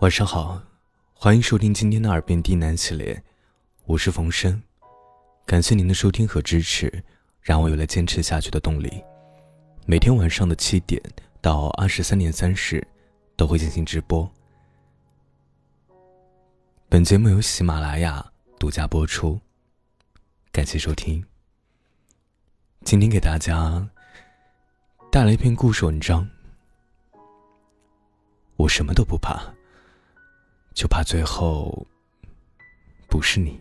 晚上好，欢迎收听今天的耳边低喃系列，我是冯生，感谢您的收听和支持，让我有了坚持下去的动力。每天晚上的七点到二十三点三十，都会进行直播。本节目由喜马拉雅独家播出，感谢收听。今天给大家带来一篇故事文章，我什么都不怕。就怕最后不是你。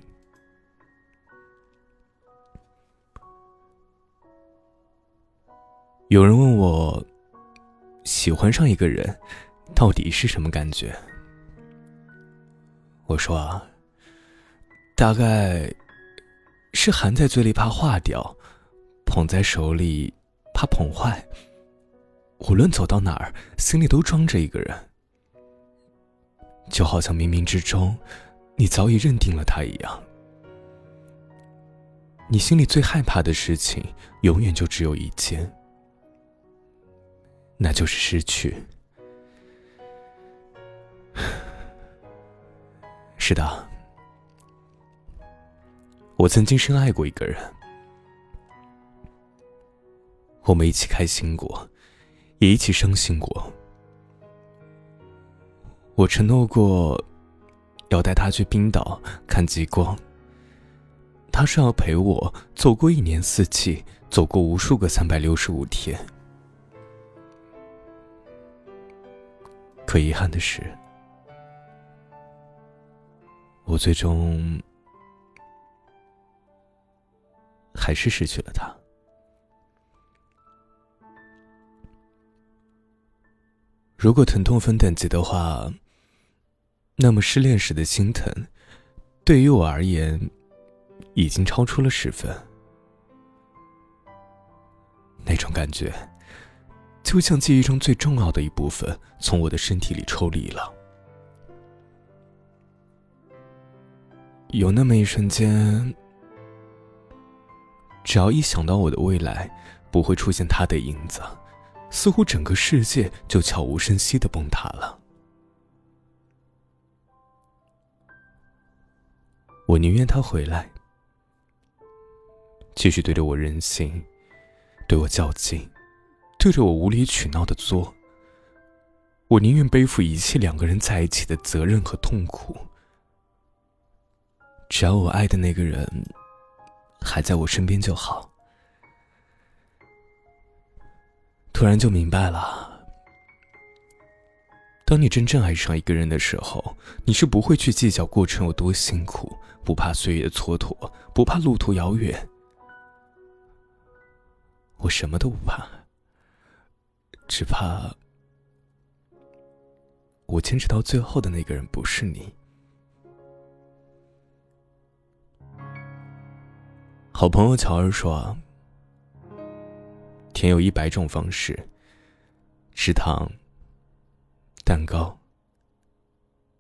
有人问我，喜欢上一个人到底是什么感觉？我说啊，大概是含在嘴里怕化掉，捧在手里怕捧坏。无论走到哪儿，心里都装着一个人。就好像冥冥之中，你早已认定了他一样。你心里最害怕的事情，永远就只有一件，那就是失去。是的，我曾经深爱过一个人，我们一起开心过，也一起伤心过。我承诺过，要带他去冰岛看极光。他说要陪我走过一年四季，走过无数个三百六十五天。可遗憾的是，我最终还是失去了他。如果疼痛分等级的话，那么失恋时的心疼，对于我而言，已经超出了十分。那种感觉，就像记忆中最重要的一部分从我的身体里抽离了。有那么一瞬间，只要一想到我的未来不会出现他的影子，似乎整个世界就悄无声息的崩塌了。我宁愿他回来，继续对着我任性，对我较劲，对着我无理取闹的作。我宁愿背负一切两个人在一起的责任和痛苦，只要我爱的那个人还在我身边就好。突然就明白了。当你真正爱上一个人的时候，你是不会去计较过程有多辛苦，不怕岁月蹉跎，不怕路途遥远。我什么都不怕，只怕我坚持到最后的那个人不是你。好朋友乔儿说：“甜有一百种方式，吃糖。”蛋糕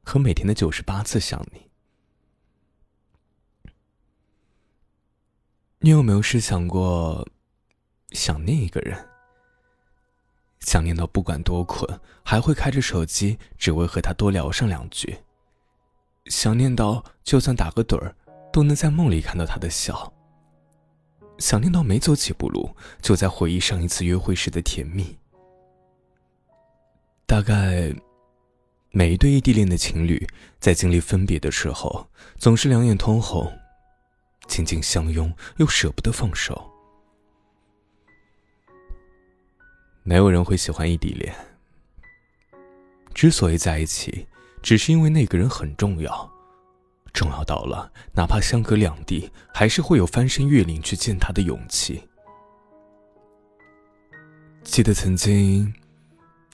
和每天的九十八次想你，你有没有试想过想念一个人？想念到不管多困，还会开着手机，只为和他多聊上两句。想念到就算打个盹儿，都能在梦里看到他的笑。想念到没走几步路，就在回忆上一次约会时的甜蜜。大概，每一对异地恋的情侣在经历分别的时候，总是两眼通红，紧紧相拥，又舍不得放手。没有人会喜欢异地恋。之所以在一起，只是因为那个人很重要，重要到了哪怕相隔两地，还是会有翻山越岭去见他的勇气。记得曾经。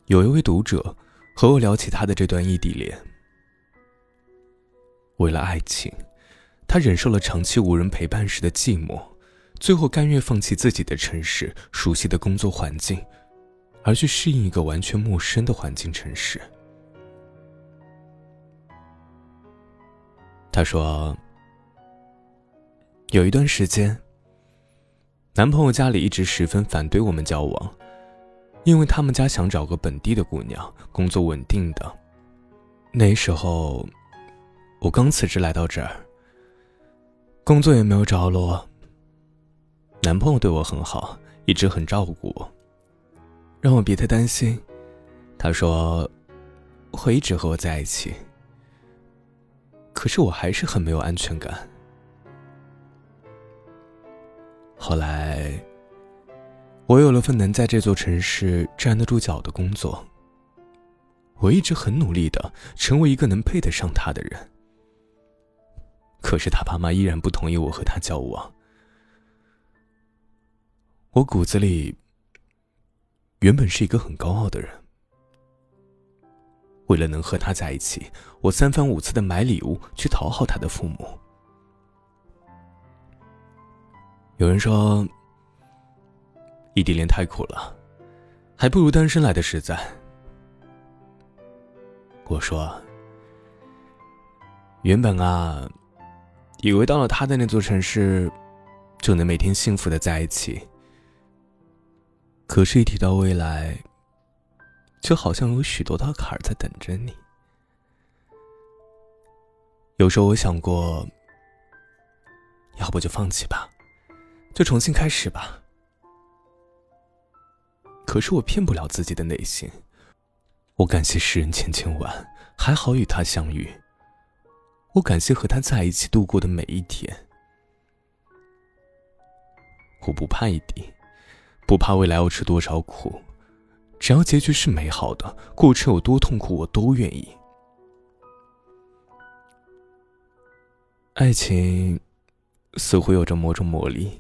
有一位读者和我聊起他的这段异地恋。为了爱情，他忍受了长期无人陪伴时的寂寞，最后甘愿放弃自己的城市、熟悉的工作环境，而去适应一个完全陌生的环境城市。他说：“有一段时间，男朋友家里一直十分反对我们交往。”因为他们家想找个本地的姑娘，工作稳定的。那时候，我刚辞职来到这儿，工作也没有着落。男朋友对我很好，一直很照顾我，让我别太担心。他说会一直和我在一起。可是我还是很没有安全感。后来，我有了份能在这座城市站得住脚的工作。我一直很努力的成为一个能配得上他的人。可是他爸妈依然不同意我和他交往。我骨子里原本是一个很高傲的人。为了能和他在一起，我三番五次的买礼物去讨好他的父母。有人说，异地恋太苦了，还不如单身来的实在。我说，原本啊，以为到了他的那座城市，就能每天幸福的在一起。可是，一提到未来，就好像有许多道坎儿在等着你。有时候我想过，要不就放弃吧，就重新开始吧。可是我骗不了自己的内心。我感谢世人千千万，还好与他相遇。我感谢和他在一起度过的每一天。我不怕异地，不怕未来要吃多少苦。只要结局是美好的，过程有多痛苦，我都愿意。爱情似乎有着某种魔力，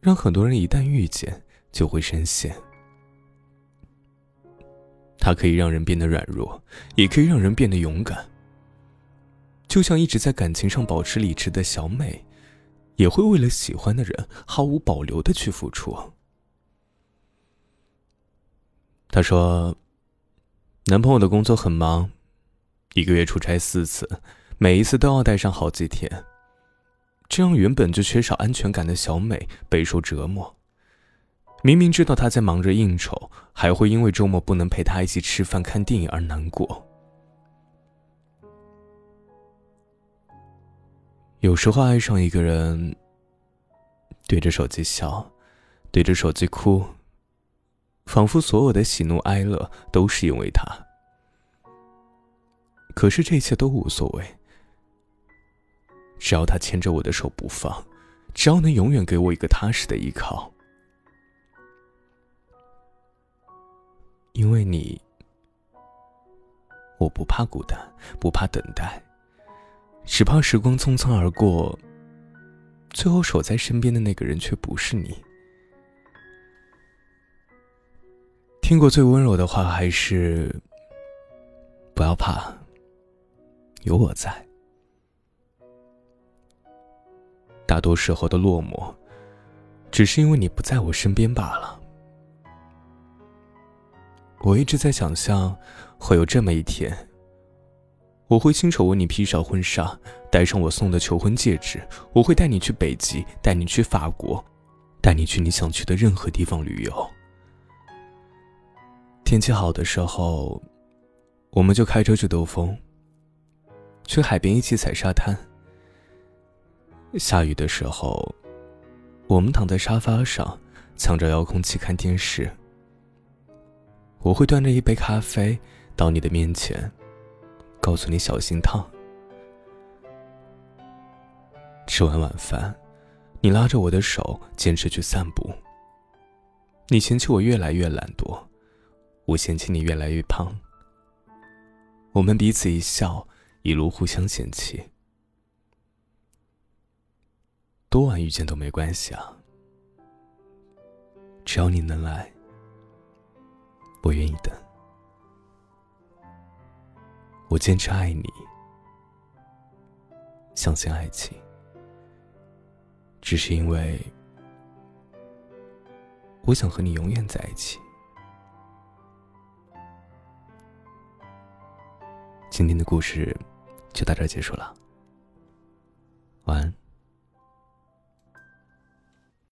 让很多人一旦遇见就会深陷。它可以让人变得软弱，也可以让人变得勇敢。就像一直在感情上保持理智的小美，也会为了喜欢的人毫无保留的去付出。她说：“男朋友的工作很忙，一个月出差四次，每一次都要待上好几天。这让原本就缺少安全感的小美备受折磨。明明知道他在忙着应酬，还会因为周末不能陪他一起吃饭、看电影而难过。有时候爱上一个人，对着手机笑，对着手机哭。”仿佛所有的喜怒哀乐都是因为他，可是这一切都无所谓。只要他牵着我的手不放，只要能永远给我一个踏实的依靠，因为你，我不怕孤单，不怕等待，只怕时光匆匆而过，最后守在身边的那个人却不是你。听过最温柔的话，还是不要怕，有我在。大多时候的落寞，只是因为你不在我身边罢了。我一直在想象，会有这么一天，我会亲手为你披上婚纱，戴上我送的求婚戒指，我会带你去北极，带你去法国，带你去你想去的任何地方旅游。天气好的时候，我们就开车去兜风。去海边一起踩沙滩。下雨的时候，我们躺在沙发上，抢着遥控器看电视。我会端着一杯咖啡到你的面前，告诉你小心烫。吃完晚饭，你拉着我的手坚持去散步。你嫌弃我越来越懒惰。我嫌弃你越来越胖。我们彼此一笑，一路互相嫌弃。多晚遇见都没关系啊，只要你能来，我愿意等。我坚持爱你，相信爱情，只是因为我想和你永远在一起。今天的故事就到这结束了，晚安。